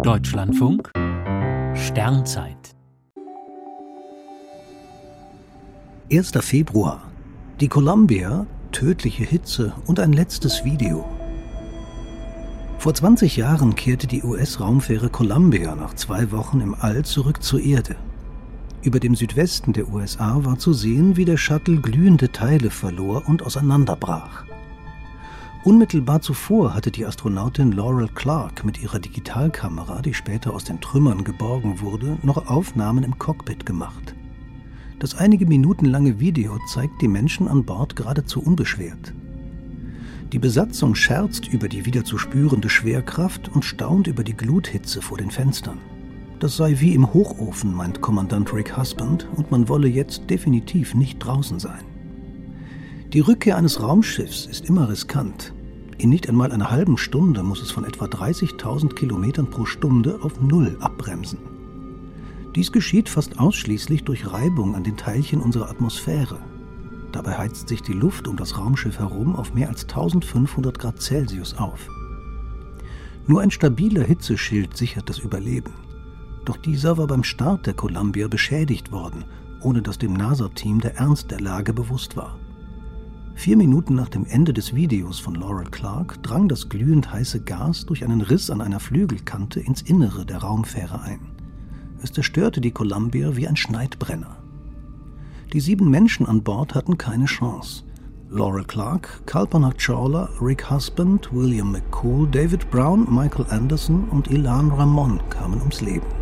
Deutschlandfunk Sternzeit 1. Februar. Die Columbia, tödliche Hitze und ein letztes Video. Vor 20 Jahren kehrte die US-Raumfähre Columbia nach zwei Wochen im All zurück zur Erde. Über dem Südwesten der USA war zu sehen, wie der Shuttle glühende Teile verlor und auseinanderbrach. Unmittelbar zuvor hatte die Astronautin Laurel Clark mit ihrer Digitalkamera, die später aus den Trümmern geborgen wurde, noch Aufnahmen im Cockpit gemacht. Das einige Minuten lange Video zeigt die Menschen an Bord geradezu unbeschwert. Die Besatzung scherzt über die wieder zu spürende Schwerkraft und staunt über die Gluthitze vor den Fenstern. Das sei wie im Hochofen, meint Kommandant Rick Husband, und man wolle jetzt definitiv nicht draußen sein. Die Rückkehr eines Raumschiffs ist immer riskant. In nicht einmal einer halben Stunde muss es von etwa 30.000 Kilometern pro Stunde auf Null abbremsen. Dies geschieht fast ausschließlich durch Reibung an den Teilchen unserer Atmosphäre. Dabei heizt sich die Luft um das Raumschiff herum auf mehr als 1500 Grad Celsius auf. Nur ein stabiler Hitzeschild sichert das Überleben. Doch dieser war beim Start der Columbia beschädigt worden, ohne dass dem NASA-Team der Ernst der Lage bewusst war. Vier Minuten nach dem Ende des Videos von Laurel Clark drang das glühend heiße Gas durch einen Riss an einer Flügelkante ins Innere der Raumfähre ein. Es zerstörte die Columbia wie ein Schneidbrenner. Die sieben Menschen an Bord hatten keine Chance. Laurel Clark, Kalpana Chawla, Rick Husband, William McCool, David Brown, Michael Anderson und Ilan Ramon kamen ums Leben.